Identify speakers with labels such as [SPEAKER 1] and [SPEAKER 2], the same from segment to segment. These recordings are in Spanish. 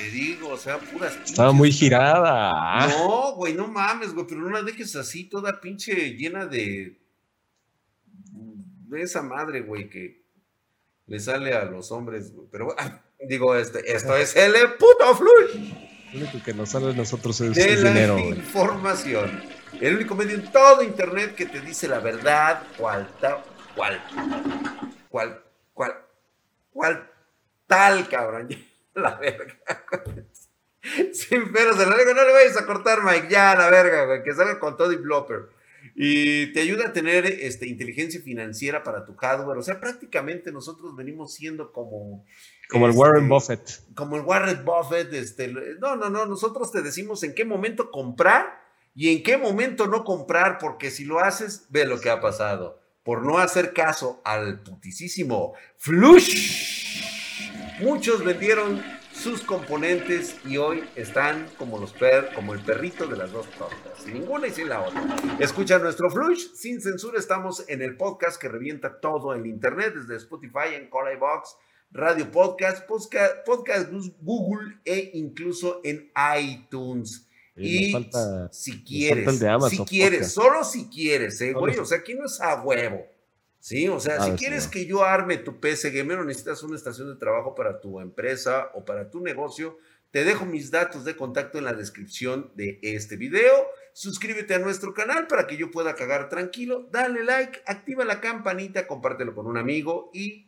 [SPEAKER 1] Te digo, o sea, puras.
[SPEAKER 2] Estaba muy girada.
[SPEAKER 1] No, güey, no mames, güey, pero no la dejes así, toda pinche llena de. de esa madre, güey, que le sale a los hombres, güey. Pero, ah, digo, este, esto es el puto flush.
[SPEAKER 2] Lo único que nos sale a nosotros es,
[SPEAKER 1] de
[SPEAKER 2] es
[SPEAKER 1] la
[SPEAKER 2] dinero. güey.
[SPEAKER 1] información. El único medio en todo internet que te dice la verdad, cual tal, cual, cual, cual, cual tal, cabrón. La verga. Sin peros en la lengua, no le vayas a cortar, Mike, ya, la verga, güey, que salga con todo y blopper. Y te ayuda a tener este, inteligencia financiera para tu hardware. O sea, prácticamente nosotros venimos siendo como...
[SPEAKER 2] Como el
[SPEAKER 1] este,
[SPEAKER 2] Warren Buffett.
[SPEAKER 1] como el Warren Buffett, este, no, no, no, nosotros te decimos en qué momento comprar y en qué momento no comprar, porque si lo haces, ve lo que ha pasado. Por no hacer caso al putisísimo Flush, muchos vendieron sus componentes y hoy están como los per, como el perrito de las dos tortas, sin ninguna y sin la otra. Escucha nuestro Flush sin censura, estamos en el podcast que revienta todo el internet, desde Spotify, en Box, Radio Podcast, Podcast, Podcast Google e incluso en iTunes.
[SPEAKER 2] Y
[SPEAKER 1] Y
[SPEAKER 2] nos falta-
[SPEAKER 1] si quieres, si quieres,
[SPEAKER 2] Podcast.
[SPEAKER 1] solo si quieres, eh, güey. O sea, aquí no es a huevo. Sí, o sea,
[SPEAKER 2] Ah,
[SPEAKER 1] si quieres que yo arme tu PC gamer o necesitas una estación de trabajo para tu empresa o para tu negocio, te dejo mis datos de contacto en la descripción de este video. Suscríbete a nuestro canal para que yo pueda cagar tranquilo. Dale like, activa la campanita, compártelo con un amigo y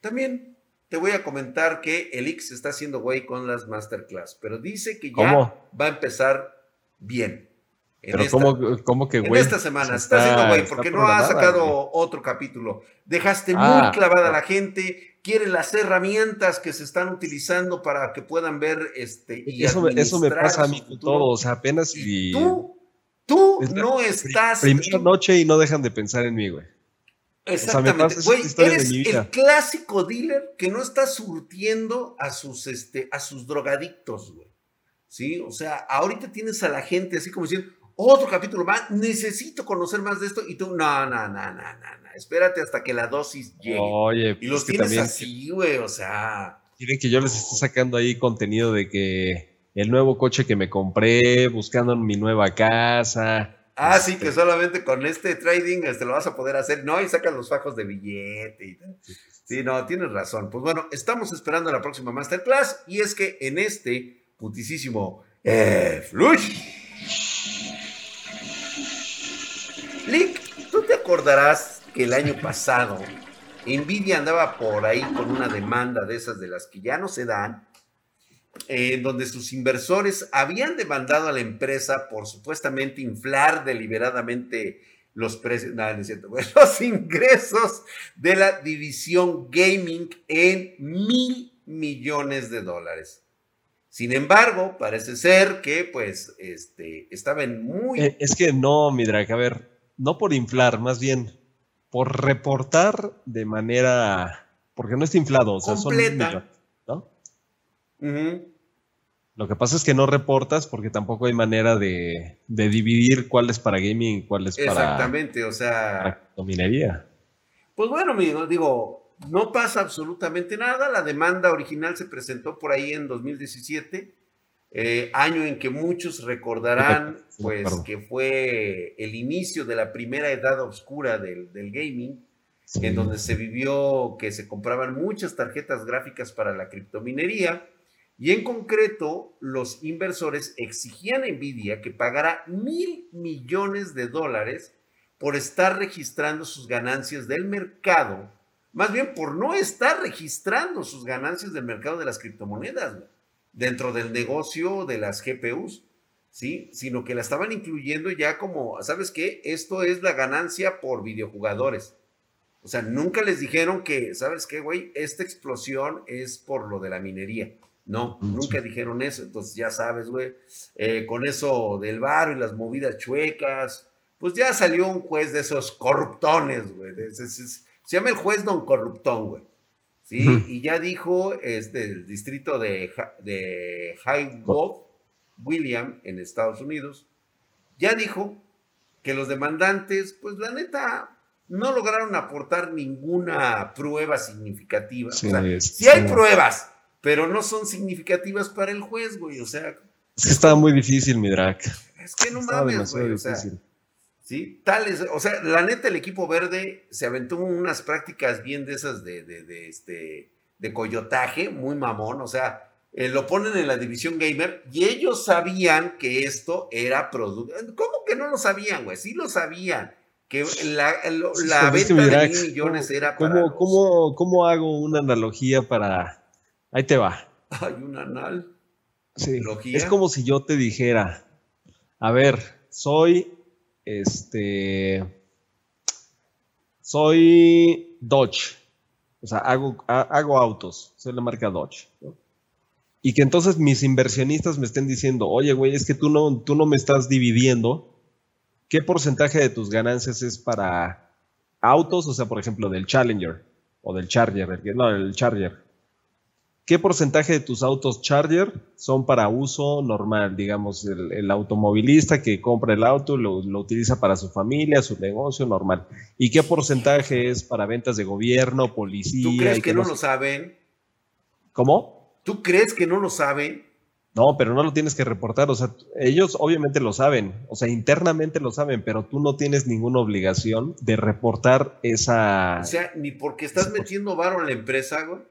[SPEAKER 1] también te voy a comentar que el X está haciendo güey con las masterclass, pero dice que ya
[SPEAKER 2] ¿Cómo?
[SPEAKER 1] va a empezar bien. En
[SPEAKER 2] Pero
[SPEAKER 1] esta-
[SPEAKER 2] ¿cómo, cómo que,
[SPEAKER 1] en
[SPEAKER 2] güey?
[SPEAKER 1] esta semana.
[SPEAKER 2] Se
[SPEAKER 1] Está, haciendo güey porque no ha sacado
[SPEAKER 2] güey.
[SPEAKER 1] otro capítulo. Dejaste
[SPEAKER 2] Ah.
[SPEAKER 1] muy clavada a la gente. Quiere las herramientas que se están utilizando para que puedan ver este. Y
[SPEAKER 2] Eso, eso me pasa a mí con todo. O sea, apenas
[SPEAKER 1] Y
[SPEAKER 2] y.
[SPEAKER 1] tú, tú no estás.
[SPEAKER 2] Primera noche y no dejan de pensar en mí, güey.
[SPEAKER 1] Exactamente. Güey, eres el clásico dealer que no está surtiendo a sus, este, a sus drogadictos, güey. ¿Sí? O sea, ahorita tienes a la gente así como diciendo, otro capítulo más, necesito conocer más de esto. Y tú, no, no, no, no, no, no. Espérate hasta que la dosis llegue.
[SPEAKER 2] Oye,
[SPEAKER 1] y
[SPEAKER 2] pues
[SPEAKER 1] los tienes
[SPEAKER 2] también
[SPEAKER 1] así, güey. O sea,
[SPEAKER 2] quieren que yo les esté sacando ahí contenido de que el nuevo coche que me compré, buscando en mi nueva casa.
[SPEAKER 1] ah, sí,
[SPEAKER 2] Este,
[SPEAKER 1] que solamente con este trading este, lo vas a poder hacer. No, y sacan los fajos de billete y tal. Sí, no, tienes razón. Pues bueno, estamos esperando la próxima masterclass y es que en este putisísimo eh, Flush. Lick, ¿tú te acordarás que el año pasado Nvidia andaba por ahí con una demanda de esas de las que ya no se dan, en donde sus inversores habían demandado a la empresa por supuestamente inflar deliberadamente los precios, no, no es los ingresos de la división gaming en mil millones de dólares. Sin embargo, parece ser que pues este, estaba en muy...
[SPEAKER 2] eh, es que no, mi drag, a ver, no por inflar, más bien por reportar de manera. Porque no está inflado, o sea, son
[SPEAKER 1] Completa.
[SPEAKER 2] millones, ¿no? Lo que pasa es que no reportas porque tampoco hay manera de, de dividir cuál es para gaming y cuál es para,
[SPEAKER 1] Exactamente, o sea...
[SPEAKER 2] para minería.
[SPEAKER 1] Pues bueno, amigo, digo, no pasa absolutamente nada. La demanda original se presentó por ahí en 2017, eh, año en que muchos recordarán, pues, que fue el inicio de la primera edad oscura del, del gaming,
[SPEAKER 2] Sí.
[SPEAKER 1] en donde se vivió que se compraban muchas tarjetas gráficas para la criptominería. Y en concreto, los inversores exigían a Nvidia que pagara mil millones de dólares por estar registrando sus ganancias del mercado, más bien por no estar registrando sus ganancias del mercado de las criptomonedas dentro del negocio de las GPUs, ¿sí? Sino que la estaban incluyendo ya como, ¿sabes qué? Esto es la ganancia por videojugadores. O sea, nunca les dijeron que, ¿sabes qué, güey? Esta explosión es por lo de la minería. No,
[SPEAKER 2] Mm,
[SPEAKER 1] nunca dijeron eso. Entonces, ya sabes, güey, eh, con eso del bar y las movidas chuecas, pues ya salió un juez de esos corruptones, güey. Se llama el juez don corruptón, güey. ¿Sí? Y ya dijo este, el distrito de, de High Wolf, William, en Estados Unidos, ya dijo que los demandantes, pues la neta, no lograron aportar ninguna prueba significativa.
[SPEAKER 2] Sí,
[SPEAKER 1] o sea,
[SPEAKER 2] es-
[SPEAKER 1] si hay
[SPEAKER 2] sí.
[SPEAKER 1] pruebas pero no son significativas para el juez, güey. O sea.
[SPEAKER 2] Es que estaba muy difícil, mi drag.
[SPEAKER 1] Es que no mames, güey. O sea, sí, tales. O sea, la neta, el equipo verde se aventó unas prácticas bien de esas de, de, de este, de coyotaje, muy mamón. O sea, eh, lo ponen en la división gamer y ellos sabían que esto era producto. ¿Cómo que no lo sabían, güey? Sí lo sabían. Que la, la venta de mil millones era
[SPEAKER 2] para. ¿cómo, ¿Cómo hago una analogía para.? Ahí te va.
[SPEAKER 1] Hay un anal.
[SPEAKER 2] Sí. Es como si yo te dijera, a ver, soy este soy Dodge. O sea, hago, hago autos, soy la marca Dodge. Y que entonces mis inversionistas me estén diciendo, oye, güey, es que tú no, tú no me estás dividiendo. ¿Qué porcentaje de tus ganancias es para autos? O sea, por ejemplo, del Challenger o del Charger, no, el Charger. ¿Qué porcentaje de tus autos Charger son para uso normal? Digamos, el, automovilista que compra el auto lo, lo, utiliza para su familia, su negocio normal. ¿Y qué porcentaje es para ventas de gobierno, policía?
[SPEAKER 1] ¿Tú crees que, no lo saben?
[SPEAKER 2] ¿Cómo?
[SPEAKER 1] ¿Tú crees que no lo saben?
[SPEAKER 2] No, pero no lo tienes que reportar. O sea, ellos obviamente lo saben. O sea, internamente lo saben, pero tú no tienes ninguna obligación de reportar esa.
[SPEAKER 1] O sea, ni porque estás metiendo varo en la empresa, güey.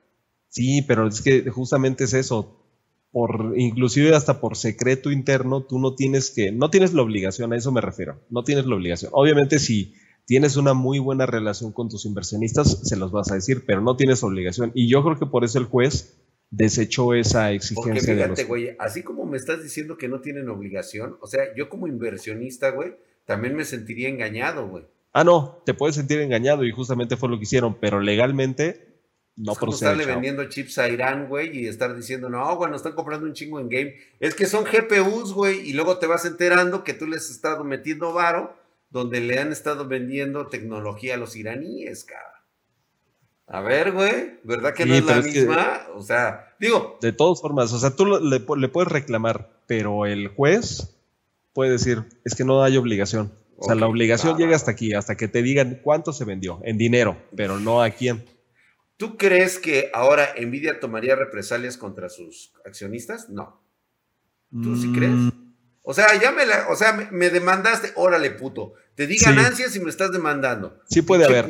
[SPEAKER 2] Sí, pero es que justamente es eso. Por, inclusive hasta por secreto interno, tú no tienes que, no tienes la obligación, a eso me refiero, no tienes la obligación. Obviamente si tienes una muy buena relación con tus inversionistas, se los vas a decir, pero no tienes obligación. Y yo creo que por eso el juez desechó esa exigencia. Porque
[SPEAKER 1] fíjate, güey, así como me estás diciendo que no tienen obligación, o sea, yo como inversionista, güey, también me sentiría engañado, güey.
[SPEAKER 2] Ah, no, te puedes sentir engañado y justamente fue lo que hicieron, pero legalmente no es como
[SPEAKER 1] estarle vendiendo chips a Irán, güey, y estar diciendo, no, bueno, están comprando un chingo en game. Es que son GPUs, güey, y luego te vas enterando que tú les has estado metiendo varo, donde le han estado vendiendo tecnología a los iraníes, cabrón. A ver, güey, ¿verdad que no es la misma? o sea, digo.
[SPEAKER 2] De todas formas, o sea, tú le, le, puedes reclamar, pero el juez puede decir, es que no hay obligación. O sea, la obligación llega hasta aquí, hasta que te digan cuánto se vendió, en dinero, pero no a quién.
[SPEAKER 1] ¿Tú crees que ahora Nvidia tomaría represalias contra sus accionistas? No. ¿Tú sí crees? Mm. O sea, ya me la, o sea, me, demandaste, órale, puto. Te di ganancias y me estás demandando.
[SPEAKER 2] Sí puede haber.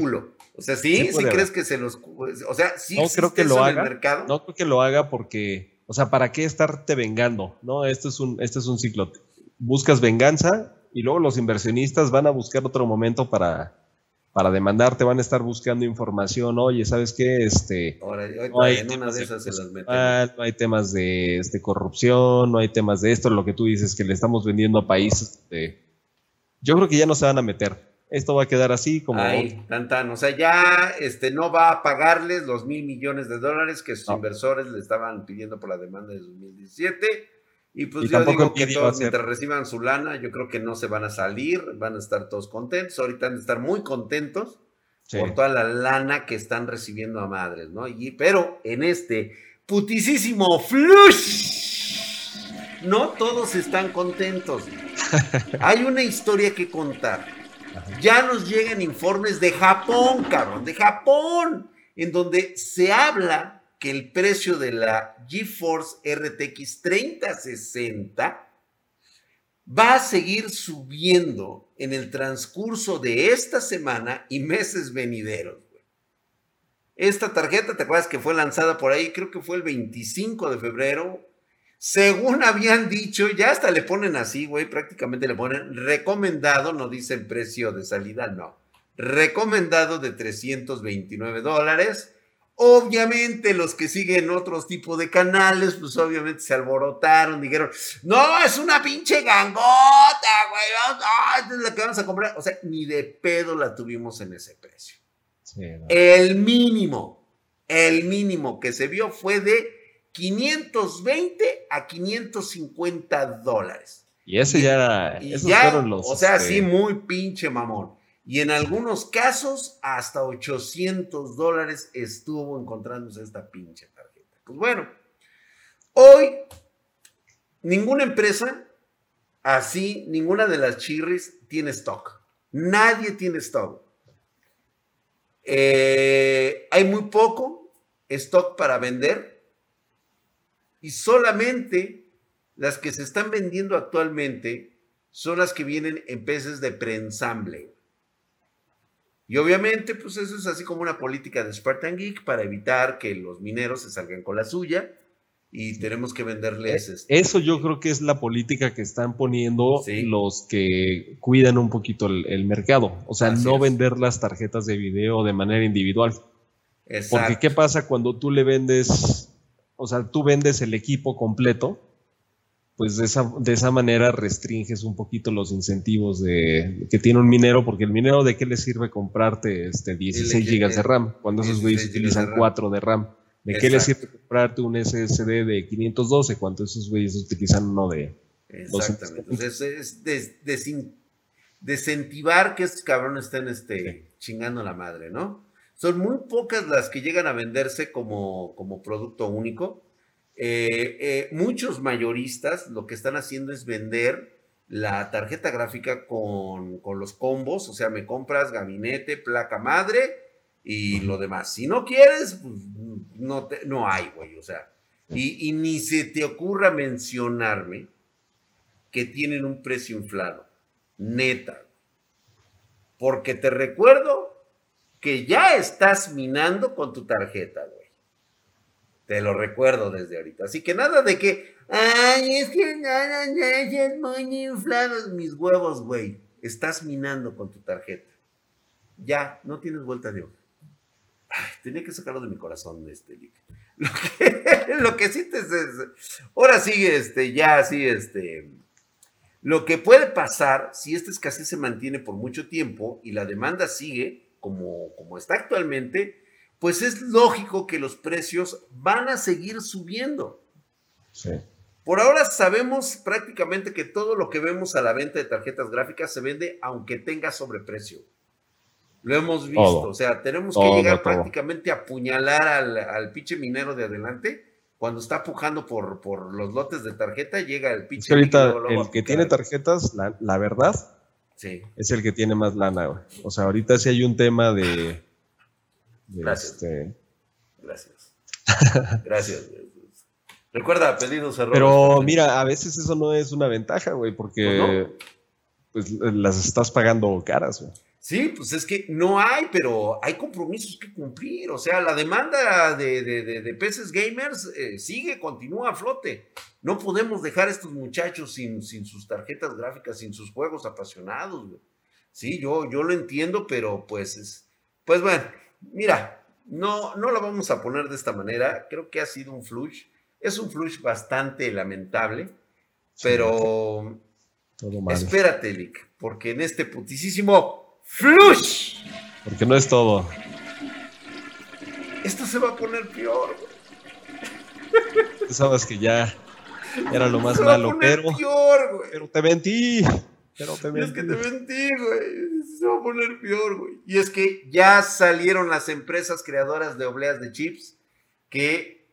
[SPEAKER 1] O sea, sí, sí, crees que se los, o sea, sí
[SPEAKER 2] no creo que lo haga. mercado? No creo que lo haga porque, o sea, ¿para qué estarte vengando? No, esto es un, este es un ciclo. Buscas venganza y luego los inversionistas van a buscar otro momento para, para demandarte van a estar buscando información, oye, ¿sabes qué? Este, no, hay temas de, este, corrupción, no hay temas de esto, lo que tú dices que le estamos vendiendo a países. yo creo que ya no se van a meter. Esto va a quedar así como...
[SPEAKER 1] Ay, tan, tan. O sea, ya este, no va a pagarles los mil millones de dólares que sus inversores le estaban pidiendo por la demanda de 2017 y pues yo digo que todos mientras reciban su lana, yo creo que no se van a salir, van a estar todos contentos. Ahorita van a estar muy contentos por toda la lana que están recibiendo a madres, ¿no? Y, pero en este putisísimo flush, no todos están contentos. Hay una historia que contar. Ya nos llegan informes de Japón, cabrón, de Japón, en donde se habla que el precio de la GeForce RTX 3060 va a seguir subiendo en el transcurso de esta semana y meses venideros. Esta tarjeta, ¿te acuerdas que fue lanzada por ahí? Creo que fue el 25 de febrero. Según habían dicho, ya hasta le ponen así, güey, prácticamente le ponen recomendado, no dicen precio de salida, no. Recomendado de 329 dólares Obviamente los que siguen otros tipos de canales, pues obviamente se alborotaron, dijeron, no, es una pinche gangota, güey, es la que vamos a comprar. O sea, ni de pedo la tuvimos en ese precio. El mínimo, el mínimo que se vio fue de 520 a 550 dólares.
[SPEAKER 2] Y ese ya era, esos fueron los...
[SPEAKER 1] O sea, sí, este, muy pinche mamón y en algunos casos hasta 800 dólares estuvo encontrándose esta pinche tarjeta. Pues bueno, hoy ninguna empresa así, ninguna de las chirris tiene stock. Nadie tiene stock. Eh, hay muy poco stock para vender. y solamente las que se están vendiendo actualmente son las que vienen en peces de preensamble. Y obviamente, pues eso es así como una política de Spartan Geek para evitar que los mineros se salgan con la suya y tenemos que venderles.
[SPEAKER 2] Eh, este eso yo creo que es la política que están poniendo los que cuidan un poquito el, mercado. O sea, no vender las tarjetas de video de manera individual. Exacto. Porque ¿qué pasa cuando tú le vendes, o sea, tú vendes el equipo completo? Pues de esa, de esa manera restringes un poquito los incentivos de, que tiene un minero, porque el minero de qué le sirve comprarte este 16 GB de RAM, cuando esos güeyes utilizan 4 de RAM. ¿De qué le sirve comprarte un SSD de 512 cuando esos güeyes utilizan uno de...
[SPEAKER 1] Exactamente. Entonces es des, desincentivar que estos cabrones estén este, chingando la madre, ¿no? Son muy pocas las que llegan a venderse como, como producto único eh, eh, muchos mayoristas lo que están haciendo es vender la tarjeta gráfica con, los combos, o sea, me compras gabinete, placa madre y lo demás. Si no quieres, pues no, no hay, güey, o sea, y, y ni se te ocurra mencionarme que tienen un precio inflado, neta, porque te recuerdo que ya estás minando con tu tarjeta, güey. Te lo recuerdo desde ahorita. Así que nada de que, ay, es que nada, es muy inflados mis huevos, güey. Estás minando con tu tarjeta. Ya, no tienes vuelta de hoja. tenía que sacarlo de mi corazón, este, Lo que, lo sí te... Ahora sí, este, ya, sí, este... Lo que puede pasar si esta escasez se mantiene por mucho tiempo y la demanda sigue como, como está actualmente, pues es lógico que los precios van a seguir subiendo. Sí. Por ahora sabemos prácticamente que todo lo que vemos a la venta de tarjetas gráficas se vende aunque tenga sobreprecio. Lo hemos visto, o sea, tenemos que llegar prácticamente a apuñalar al, pinche minero de adelante. Cuando está pujando por, por los lotes de tarjeta, llega el pinche.
[SPEAKER 2] Es que ahorita el que tiene tarjetas, la, verdad, sí. es el que tiene más lana. O sea, ahorita sí hay un tema de
[SPEAKER 1] Gracias. Este, Gracias. Gracias. Recuerda, pedidos errores.
[SPEAKER 2] Pero mira, a veces eso no es una ventaja, güey, porque pues, las estás pagando caras, güey.
[SPEAKER 1] Sí, pues es que no hay, pero hay compromisos que cumplir. O sea, la demanda de, de, peces gamers eh, sigue, continúa a flote. No podemos dejar a estos muchachos sin, sin sus tarjetas gráficas, sin sus juegos apasionados. Güey. Sí, yo, yo lo entiendo, pero pues, es, pues bueno, Mira, no, no lo vamos a poner de esta manera. Creo que ha sido un flush. Es un flush bastante lamentable, pero espérate, Lick, porque en este putisísimo flush.
[SPEAKER 2] Porque no es todo.
[SPEAKER 1] Esto se va a poner peor.
[SPEAKER 2] Tú sabes que ya era lo más malo, pero, pero te mentí. Pero te
[SPEAKER 1] mentí. Es que te mentí, güey se va a poner peor, güey. Y es que ya salieron las empresas creadoras de obleas de chips que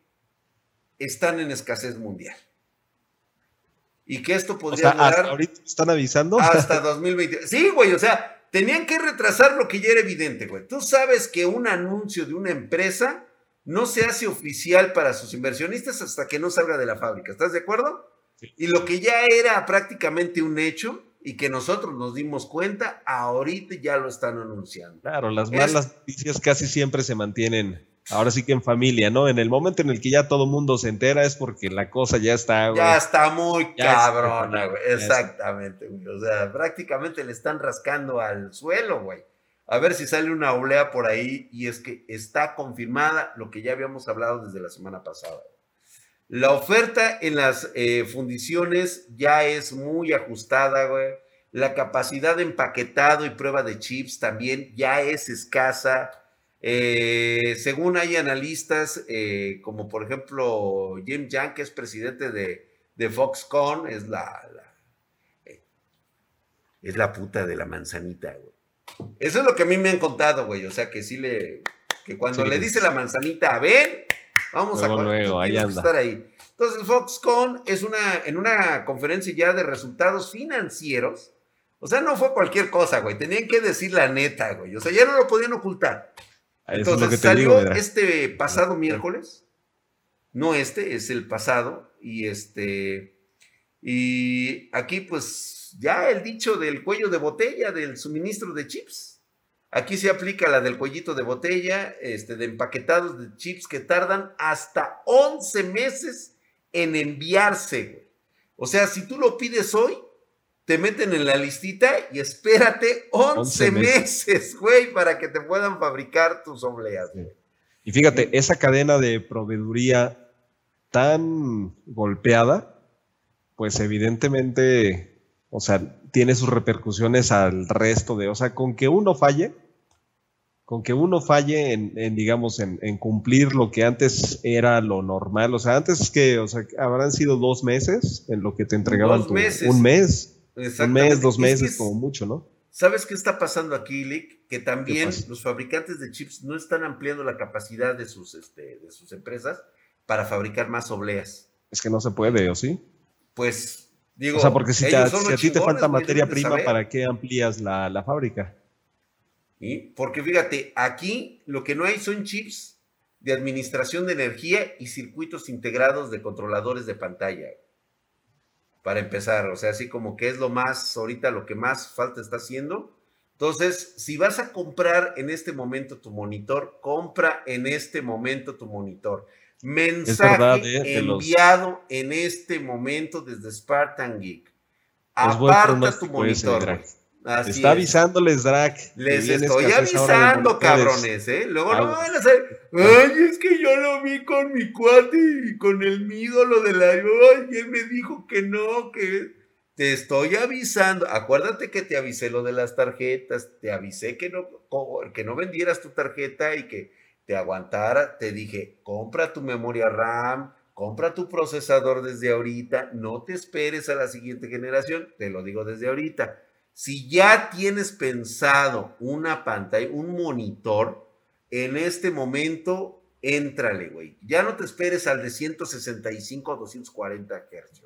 [SPEAKER 1] están en escasez mundial. Y que esto podría
[SPEAKER 2] durar. ahorita están avisando.
[SPEAKER 1] Hasta 2020. Sí, güey, o sea, tenían que retrasar lo que ya era evidente, güey. Tú sabes que un anuncio de una empresa no se hace oficial para sus inversionistas hasta que no salga de la fábrica. ¿Estás de acuerdo? Y lo que ya era prácticamente un hecho, y que nosotros nos dimos cuenta, ahorita ya lo están anunciando.
[SPEAKER 2] Claro, las malas noticias casi siempre se mantienen, ahora sí que en familia, ¿no? En el momento en el que ya todo mundo se entera es porque la cosa ya está,
[SPEAKER 1] güey. Ya está muy cabrona, güey. Exactamente, güey. O sea, prácticamente le están rascando al suelo, güey. A ver si sale una olea por ahí y es que está confirmada lo que ya habíamos hablado desde la semana pasada. La oferta en las eh, fundiciones ya es muy ajustada, güey. La capacidad de empaquetado y prueba de chips también ya es escasa. Eh, según hay analistas, eh, como por ejemplo Jim Yang, que es presidente de, Foxconn, es la, es la puta de la manzanita, güey. Eso es lo que a mí me han contado, güey. O sea que sí le, que cuando le dice la manzanita a ver, Vamos a
[SPEAKER 2] luego, ahí
[SPEAKER 1] estar ahí. Entonces, Foxconn es una, en una conferencia ya de resultados financieros. O sea, no fue cualquier cosa, güey. Tenían que decir la neta, güey. O sea, ya no lo podían ocultar. Entonces, salió este pasado miércoles no este, es el pasado. Y este, y aquí pues ya el dicho del cuello de botella del suministro de chips. Aquí se aplica la del cuellito de botella, este, de empaquetados de chips que tardan hasta 11 meses en enviarse. O sea, si tú lo pides hoy, te meten en la listita y espérate 11, meses, güey, para que te puedan fabricar tus obleas.
[SPEAKER 2] Y fíjate, esa cadena de proveeduría tan golpeada, pues evidentemente, o sea, tiene sus repercusiones al resto de, o sea, con que uno falle, con que uno falle en, digamos, en, cumplir lo que antes era lo normal, o sea, antes que, o sea, habrán sido dos meses en lo que te entregaban un mes, un mes, dos meses, como mucho, ¿no?
[SPEAKER 1] ¿Sabes qué está pasando aquí, Lick? Que también los fabricantes de chips no están ampliando la capacidad de sus, este, de sus empresas para fabricar más obleas.
[SPEAKER 2] Es que no se puede, ¿o sí?
[SPEAKER 1] Pues, digo.
[SPEAKER 2] O sea, porque si, a ti te falta materia prima, ¿para qué amplías la, fábrica?
[SPEAKER 1] ¿Y? Porque fíjate, aquí lo que no hay son chips de administración de energía y circuitos integrados de controladores de pantalla. Para empezar, o sea, así como que es lo más, ahorita lo que más falta está haciendo. Entonces, si vas a comprar en este momento tu monitor, compra en este momento tu monitor. Mensaje ¿eh? enviado en este momento desde Spartan Geek.
[SPEAKER 2] Aparta tu monitor. Está avisándoles, Drac.
[SPEAKER 1] Les estoy avisando, cabrones, ¿eh? Luego no van a hacer. Ay, es que yo lo vi con mi cuate y con el mi ídolo de la. Ay, y él me dijo que no, que. Te estoy avisando. Acuérdate que te avisé lo de las tarjetas. Te avisé que no, que no vendieras tu tarjeta y que te aguantara, te dije, compra tu memoria RAM, compra tu procesador desde ahorita, no te esperes a la siguiente generación, te lo digo desde ahorita. Si ya tienes pensado una pantalla, un monitor, en este momento, éntrale, güey. Ya no te esperes al de 165 a 240 Hz.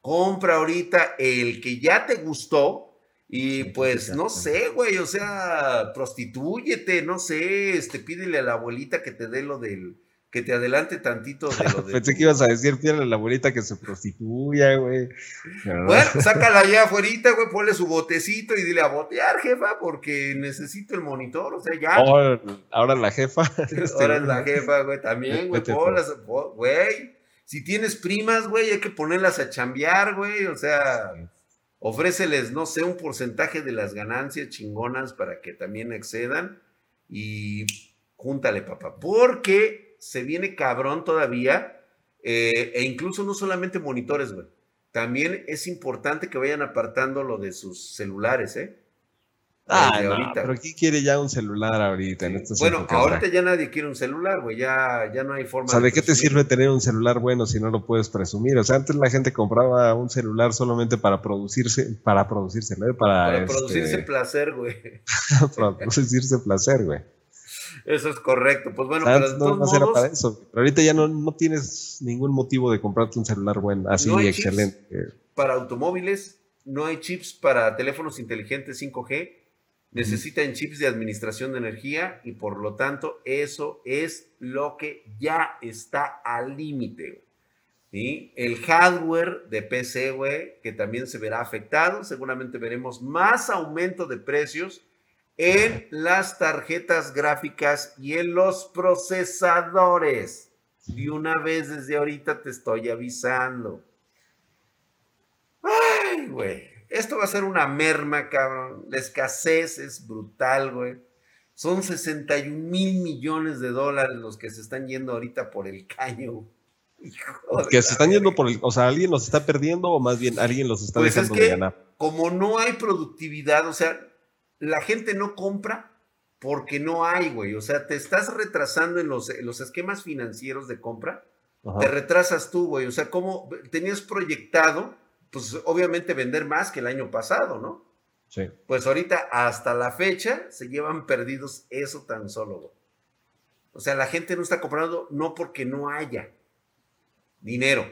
[SPEAKER 1] Compra ahorita el que ya te gustó, y pues no sé, güey, o sea, prostitúyete, no sé, este, pídele a la abuelita que te dé lo del, que te adelante tantito de lo de.
[SPEAKER 2] Pensé que ibas a decir, a la abuelita que se prostituya, güey.
[SPEAKER 1] Bueno, sácala allá afuera, güey, ponle su botecito y dile a botear, jefa, porque necesito el monitor, o sea, ya.
[SPEAKER 2] Ahora, la jefa.
[SPEAKER 1] ahora es la jefa, güey, también, güey, güey. Si tienes primas, güey, hay que ponerlas a chambear, güey, o sea ofréceles, no sé, un porcentaje de las ganancias chingonas para que también excedan y júntale, papá, porque se viene cabrón todavía eh, e incluso no solamente monitores, güey. También es importante que vayan apartando lo de sus celulares, ¿eh?
[SPEAKER 2] Ah, no, pero ¿quién quiere ya un celular ahorita? En
[SPEAKER 1] bueno, ahorita ya nadie quiere un celular, güey, ya, ya no hay forma.
[SPEAKER 2] O sea, ¿de, qué te sirve tener un celular bueno si no lo puedes presumir? O sea, antes la gente compraba un celular solamente para producirse, para producirse, ¿no?
[SPEAKER 1] Para, para este, producirse placer, güey.
[SPEAKER 2] para producirse placer, güey.
[SPEAKER 1] Eso es correcto. Pues bueno, pero
[SPEAKER 2] no, no era para eso. Pero ahorita ya no, no, tienes ningún motivo de comprarte un celular bueno, así excelente.
[SPEAKER 1] Para automóviles, no hay chips para teléfonos inteligentes 5G necesitan chips de administración de energía y por lo tanto eso es lo que ya está al límite. El hardware de PC, güey, que también se verá afectado, seguramente veremos más aumento de precios en las tarjetas gráficas y en los procesadores. Y una vez desde ahorita te estoy avisando. Ay, güey. Esto va a ser una merma, cabrón. La escasez es brutal, güey. Son 61 mil millones de dólares los que se están yendo ahorita por el caño.
[SPEAKER 2] que se están yendo por el. O sea, alguien los está perdiendo o más bien alguien los está pues dejando de ganar.
[SPEAKER 1] Como no hay productividad, o sea, la gente no compra porque no hay, güey. O sea, te estás retrasando en los, los esquemas financieros de compra. Te retrasas tú, güey. O sea, como tenías proyectado pues obviamente vender más que el año pasado, ¿no?
[SPEAKER 2] Sí.
[SPEAKER 1] Pues ahorita hasta la fecha se llevan perdidos eso tan solo. O sea, la gente no está comprando no porque no haya dinero,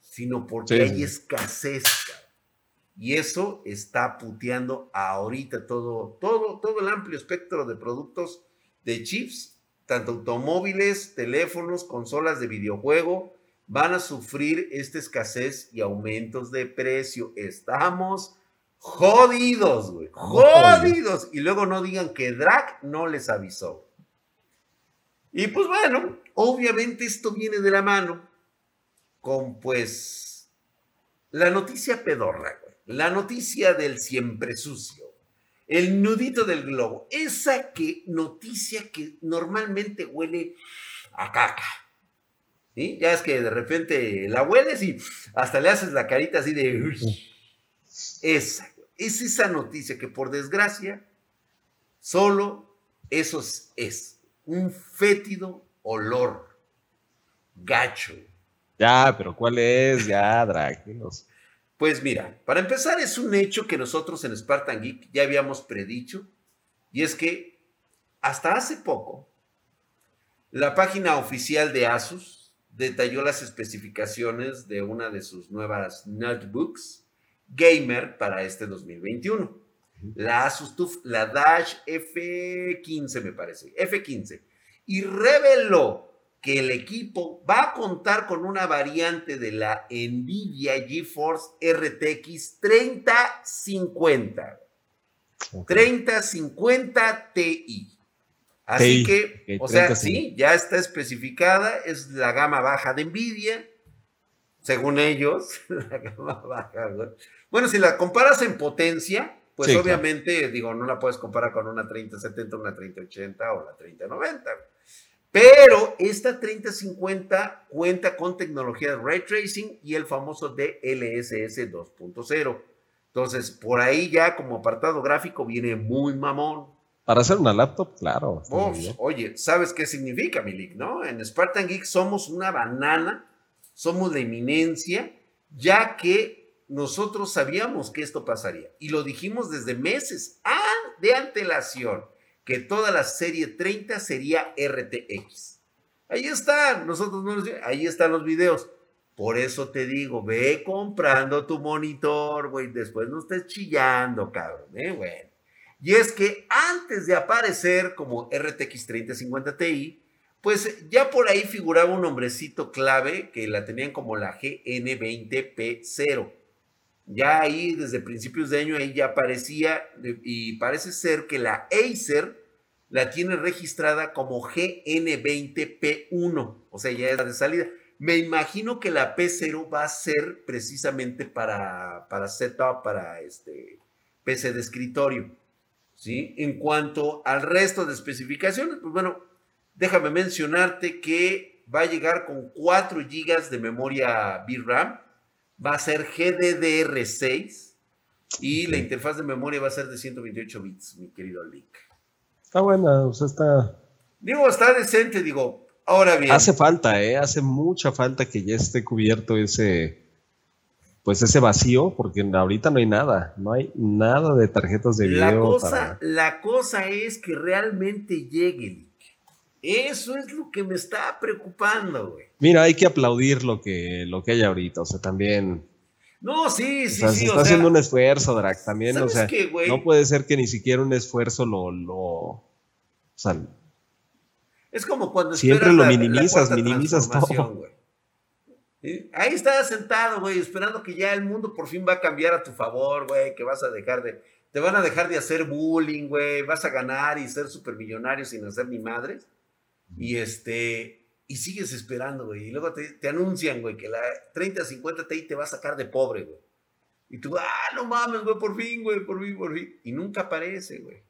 [SPEAKER 1] sino porque hay escasez. Y eso está puteando ahorita todo, todo, todo el amplio espectro de productos de chips tanto automóviles, teléfonos, consolas de videojuego, van a sufrir esta escasez y aumentos de precio. Estamos jodidos, güey. Jodidos. Y luego no digan que Drac no les avisó. Y pues bueno, obviamente esto viene de la mano con pues la noticia pedorra, güey. La noticia del siempre sucio. El nudito del globo. Esa que noticia que normalmente huele a caca. ¿Sí? Ya es que de repente la hueles y hasta le haces la carita así de... Esa, es esa noticia que por desgracia solo eso es, un fétido olor gacho.
[SPEAKER 2] Ya, pero ¿cuál es? Ya, Dráculos.
[SPEAKER 1] Pues mira, para empezar es un hecho que nosotros en Spartan Geek ya habíamos predicho y es que hasta hace poco la página oficial de Asus detalló las especificaciones de una de sus nuevas notebooks gamer para este 2021. La Asus TUF, la Dash F15 me parece, F15. Y reveló que el equipo va a contar con una variante de la Nvidia GeForce RTX 3050. 3050 Ti. Así que, o sea, sí, ya está especificada, es la gama baja de Nvidia, según ellos, la gama baja, bueno, si la comparas en potencia, pues obviamente, digo, no la puedes comparar con una 3070, una 3080 o la 3090. Pero esta 3050 cuenta con tecnología de ray tracing y el famoso DLSS 2.0. Entonces, por ahí ya como apartado gráfico viene muy mamón.
[SPEAKER 2] Para hacer una laptop, claro.
[SPEAKER 1] oye, ¿sabes qué significa, Milik? ¿No? En Spartan Geek somos una banana, somos la eminencia, ya que nosotros sabíamos que esto pasaría y lo dijimos desde meses de antelación, que toda la serie 30 sería RTX. Ahí está, nosotros no ahí están los videos. Por eso te digo, ve comprando tu monitor, güey, después no estés chillando, cabrón, ¿eh? Bueno. Y es que antes de aparecer como RTX 3050 Ti, pues ya por ahí figuraba un nombrecito clave que la tenían como la GN20P0 ya ahí, desde principios de año, ahí ya aparecía y parece ser que la Acer la tiene registrada como GN20P1, o sea, ya era de salida. Me imagino que la P0 va a ser precisamente para, para setup, para este PC de escritorio. ¿sí? En cuanto al resto de especificaciones, pues bueno, déjame mencionarte que va a llegar con 4 GB de memoria VRAM va a ser GDDR6 y la interfaz de memoria va a ser de 128 bits, mi querido Link.
[SPEAKER 2] Está buena, o sea, está...
[SPEAKER 1] Digo, está decente, digo, ahora bien.
[SPEAKER 2] Hace falta, ¿eh? Hace mucha falta que ya esté cubierto ese, pues ese vacío, porque ahorita no hay nada, no hay nada de tarjetas de video.
[SPEAKER 1] La cosa, la cosa es que realmente llegue, eso es lo que me está preocupando, güey.
[SPEAKER 2] Mira, hay que aplaudir lo que, lo que hay ahorita, o sea, también.
[SPEAKER 1] No, sí, sí,
[SPEAKER 2] o sea,
[SPEAKER 1] sí.
[SPEAKER 2] Se está haciendo un esfuerzo, Drac, también, o sea, no puede ser que ni siquiera un esfuerzo lo, lo o sea,
[SPEAKER 1] es como cuando
[SPEAKER 2] siempre lo minimizas, minimizas todo. Güey.
[SPEAKER 1] Ahí estás sentado, güey, esperando que ya el mundo por fin va a cambiar a tu favor, güey, que vas a dejar de, te van a dejar de hacer bullying, güey, vas a ganar y ser supermillonario sin hacer ni madres. Y este, y sigues esperando, güey. Y luego te, anuncian, güey, que la 30-50 Ti te va a sacar de pobre, güey. Y tú, ah, no mames, güey, por fin, güey, por fin, por fin. Y nunca aparece, güey.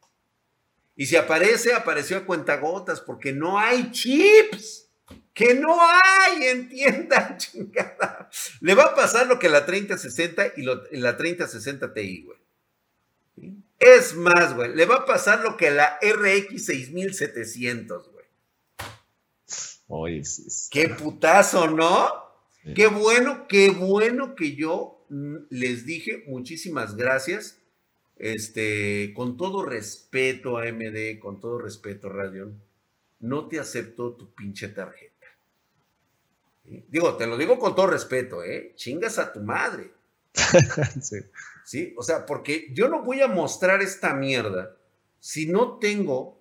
[SPEAKER 1] Y si aparece, apareció a cuentagotas, porque no hay chips. Que no hay, entiendan, chingada. Le va a pasar lo que la 3060 y la 3060 Ti, güey. Es más, güey, le va a pasar lo que la RX 6700, güey.
[SPEAKER 2] Oye, sí,
[SPEAKER 1] Qué putazo, ¿no? Qué bueno, qué bueno que yo les dije muchísimas gracias. Este, con todo respeto a MD, con todo respeto, Radion, no te acepto tu pinche tarjeta. Digo, te lo digo con todo respeto, ¿eh? Chingas a tu madre. sí. sí. O sea, porque yo no voy a mostrar esta mierda si no tengo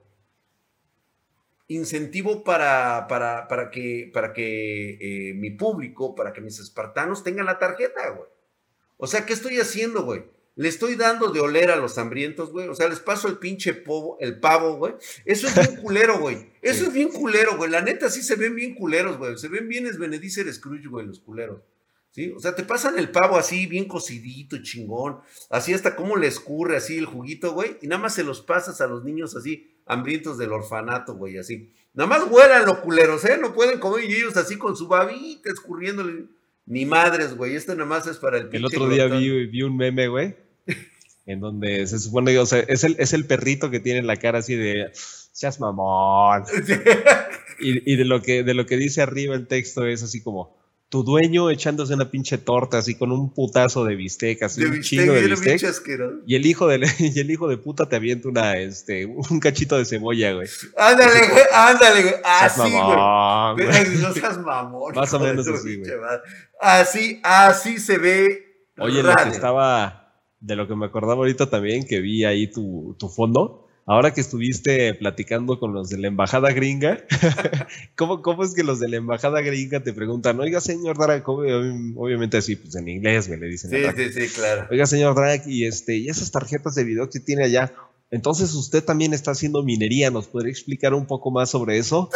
[SPEAKER 1] incentivo para, para, para que, para que eh, mi público, para que mis espartanos tengan la tarjeta, güey. O sea, ¿qué estoy haciendo, güey? Le estoy dando de oler a los hambrientos, güey. O sea, les paso el pinche povo, el pavo, güey. Eso es bien culero, güey. Eso es bien culero, güey. La neta sí se ven bien culeros, güey. Se ven bien es Benedicer Scrooge, güey, los culeros. ¿Sí? O sea, te pasan el pavo así, bien cocidito, chingón. Así hasta como le escurre así el juguito, güey. Y nada más se los pasas a los niños así, hambrientos del orfanato, güey, así. Nada más huelan los culeros, ¿eh? No pueden comer y ellos así con su babita escurriéndole. Ni madres, güey. Esto nada más es para el
[SPEAKER 2] El otro día vi, vi, un meme, güey. en donde se supone, o sea, es el, es el perrito que tiene la cara así de. Seas mamón. y, y de, lo que, de lo que dice arriba el texto es así como tu dueño echándose una pinche torta así con un putazo de bistec, así un chingo de bistec. Y el hijo de y el hijo de puta te avienta una este un cachito de cebolla, güey.
[SPEAKER 1] Ándale, güey, ándale, güey. Así, güey. No seas mamón.
[SPEAKER 2] Más o menos así, güey.
[SPEAKER 1] Así, así se ve.
[SPEAKER 2] Oye, lo que estaba de lo que me acordaba ahorita también que vi ahí tu, tu fondo Ahora que estuviste platicando con los de la embajada gringa, ¿cómo, ¿cómo, es que los de la embajada gringa te preguntan, oiga, señor Drag, obviamente así, pues en inglés me le dicen.
[SPEAKER 1] Sí, sí, sí, claro.
[SPEAKER 2] Oiga, señor Drag, y, este, y esas tarjetas de video que tiene allá, entonces usted también está haciendo minería, ¿nos podría explicar un poco más sobre eso?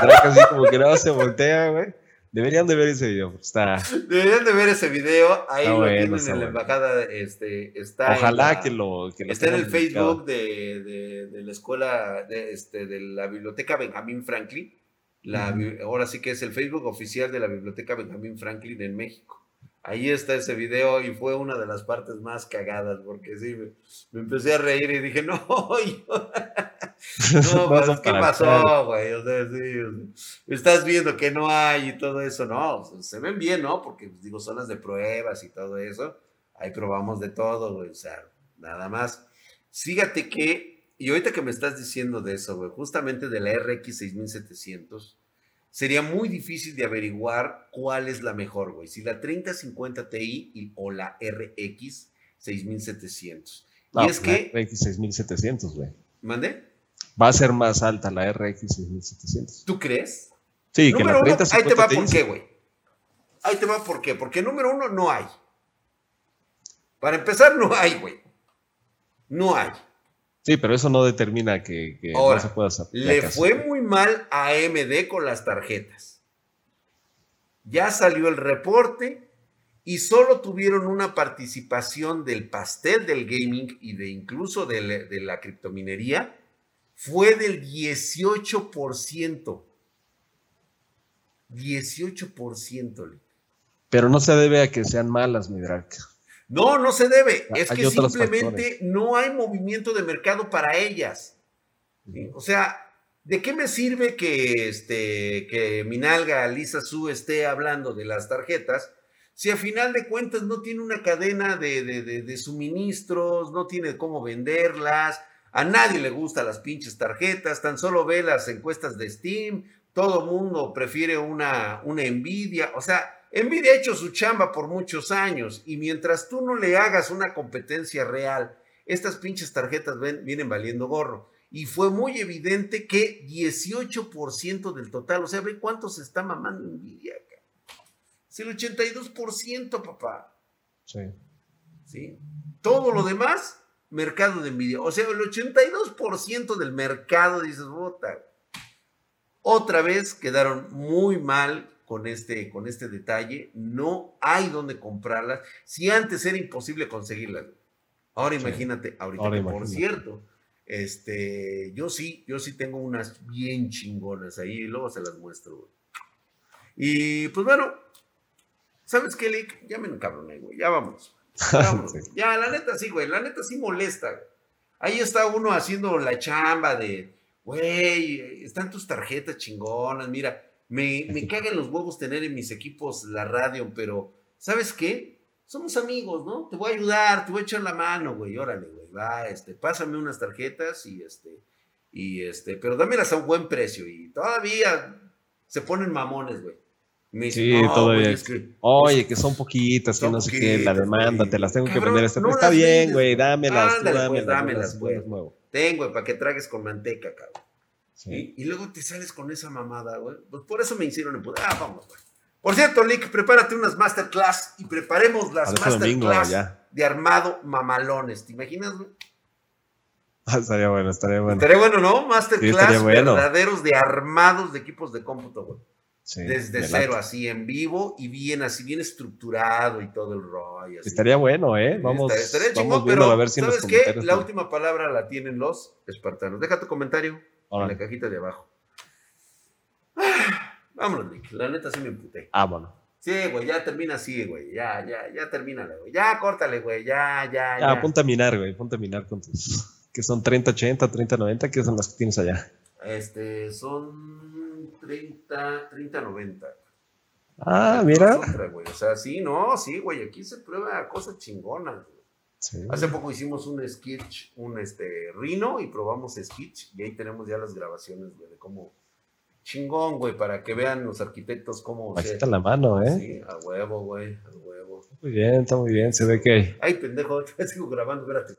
[SPEAKER 2] Drag así como que nada se voltea, güey. Deberían de ver ese video. Está...
[SPEAKER 1] Deberían de ver ese video. Ahí lo tienen en la embajada. Este, está
[SPEAKER 2] Ojalá que, lo, que
[SPEAKER 1] Está en el Facebook de, de, de, la escuela, de, este, de la biblioteca Benjamín Franklin. La, Ahora sí que es el Facebook oficial de la biblioteca Benjamín Franklin en México. Ahí está ese video y fue una de las partes más cagadas porque sí, me, empecé a reír y dije, no, yo... no, pues, ¿qué pasó, güey? O sea, sí, estás viendo que no hay y todo eso, no, se ven bien, ¿no? Porque, pues, digo, zonas de pruebas y todo eso, ahí probamos de todo, güey, o sea, nada más. Fíjate que, y ahorita que me estás diciendo de eso, güey, justamente de la RX 6700, sería muy difícil de averiguar cuál es la mejor, güey. Si la 3050 Ti o la RX 6700. y es que.
[SPEAKER 2] RX 6700, güey.
[SPEAKER 1] ¿Mande?
[SPEAKER 2] Va a ser más alta la RX 6700.
[SPEAKER 1] ¿Tú crees?
[SPEAKER 2] Sí, que la 3050
[SPEAKER 1] Ahí te va por qué, güey. Ahí te va por qué. Porque número uno, no hay. Para empezar, no hay, güey. No hay.
[SPEAKER 2] Sí, pero eso no determina que, no se pueda hacer.
[SPEAKER 1] Le fue muy mal a AMD con las tarjetas. Ya salió el reporte y solo tuvieron una participación del pastel del gaming y de incluso de, la criptominería. Fue del 18%. 18%.
[SPEAKER 2] Pero no se debe a que sean malas, mi drag.
[SPEAKER 1] No, no se debe. Ah, es que simplemente no hay movimiento de mercado para ellas. O sea, ¿de qué me sirve que, este, que Minalga, Lisa Su esté hablando de las tarjetas si a final de cuentas no tiene una cadena de, de, suministros, no tiene cómo venderlas? A nadie le gustan las pinches tarjetas, tan solo ve las encuestas de Steam, todo mundo prefiere una, una Nvidia, o sea, Nvidia ha hecho su chamba por muchos años y mientras tú no le hagas una competencia real, estas pinches tarjetas vienen valiendo gorro. Y fue muy evidente que 18% del total, o sea, ve cuánto se está mamando Nvidia. Es el 82%, papá.
[SPEAKER 2] Sí.
[SPEAKER 1] ¿Sí? Todo lo demás, mercado de Nvidia. O sea, el 82% del mercado, dices, bota. Otra vez quedaron muy mal con este, con este detalle. No hay donde comprarlas. Si antes era imposible conseguirlas. Ahora imagínate, ahorita por cierto, este, yo sí, yo sí tengo unas bien chingonas ahí y luego se las muestro. Y pues bueno, ¿sabes qué, Lick? Ya me encabroné, güey, ya vamos. Ya, ya, la neta sí, güey, la neta sí molesta. Ahí está uno haciendo la chamba de, güey, están tus tarjetas chingonas, mira, me, me cagan los huevos tener en mis equipos la radio, pero ¿sabes qué? Somos amigos, ¿no? Te voy a ayudar, te voy a echar la mano, güey. Órale, güey. Va, este, pásame unas tarjetas y este, y este, pero dámelas a un buen precio. Y todavía se ponen mamones, güey.
[SPEAKER 2] Sí, todavía. Oye, que son poquitas, que no sé qué, la demanda, te las tengo que vender. Este, está bien, güey, dámelas,
[SPEAKER 1] Ándale, dámelas, pues, dámelas, güey. Tengo, para que tragues con manteca, cabrón. Y, y luego te sales con esa mamada, güey. Pues por eso me hicieron en Ah, vamos, güey. Por cierto, Lick, prepárate unas masterclass y preparemos las
[SPEAKER 2] domingo,
[SPEAKER 1] masterclass de armado mamalones. ¿Te imaginas, güey?
[SPEAKER 2] Ah, estaría bueno, estaría bueno.
[SPEAKER 1] Estaría bueno, ¿no? Masterclass
[SPEAKER 2] bueno.
[SPEAKER 1] verdaderos de armados de equipos de cómputo, güey.
[SPEAKER 2] Sí,
[SPEAKER 1] Desde cero,
[SPEAKER 2] late.
[SPEAKER 1] así en vivo y bien, así bien estructurado y todo el rollo. así.
[SPEAKER 2] Estaría bueno, ¿eh? Vamos,
[SPEAKER 1] estaría
[SPEAKER 2] vamos
[SPEAKER 1] chingón,
[SPEAKER 2] viendo
[SPEAKER 1] pero
[SPEAKER 2] a ver si
[SPEAKER 1] ¿sabes qué? La última palabra la tienen los espartanos. Deja tu comentario en la cajita de abajo. Ah, Vámonos, Nick. La neta sí me emputé.
[SPEAKER 2] Ah, bueno.
[SPEAKER 1] Sí, güey, ya termina así, güey. Ya, ya, ya termínale, güey. Ya, córtale, güey. Ya, ya,
[SPEAKER 2] Ya, ponte a minar, güey. Ponte a minar con tus. Que son 30-80, 30-90, que son las que tienes allá.
[SPEAKER 1] Este, son 30, 30, 90.
[SPEAKER 2] Ah, mira.
[SPEAKER 1] Otra, güey. O sea, sí, no, sí, güey. Aquí se prueba cosas chingonas, güey.
[SPEAKER 2] Sí.
[SPEAKER 1] Hace poco hicimos un sketch, un este Rino y probamos sketch y ahí tenemos ya las grabaciones, güey, de cómo chingón, güey, para que vean los arquitectos cómo se-
[SPEAKER 2] Bajita la mano, ¿eh?
[SPEAKER 1] Sí, a huevo, güey, a huevo.
[SPEAKER 2] Muy bien, está muy bien. Se ve que
[SPEAKER 1] Ay, pendejo, sigo grabando, espérate.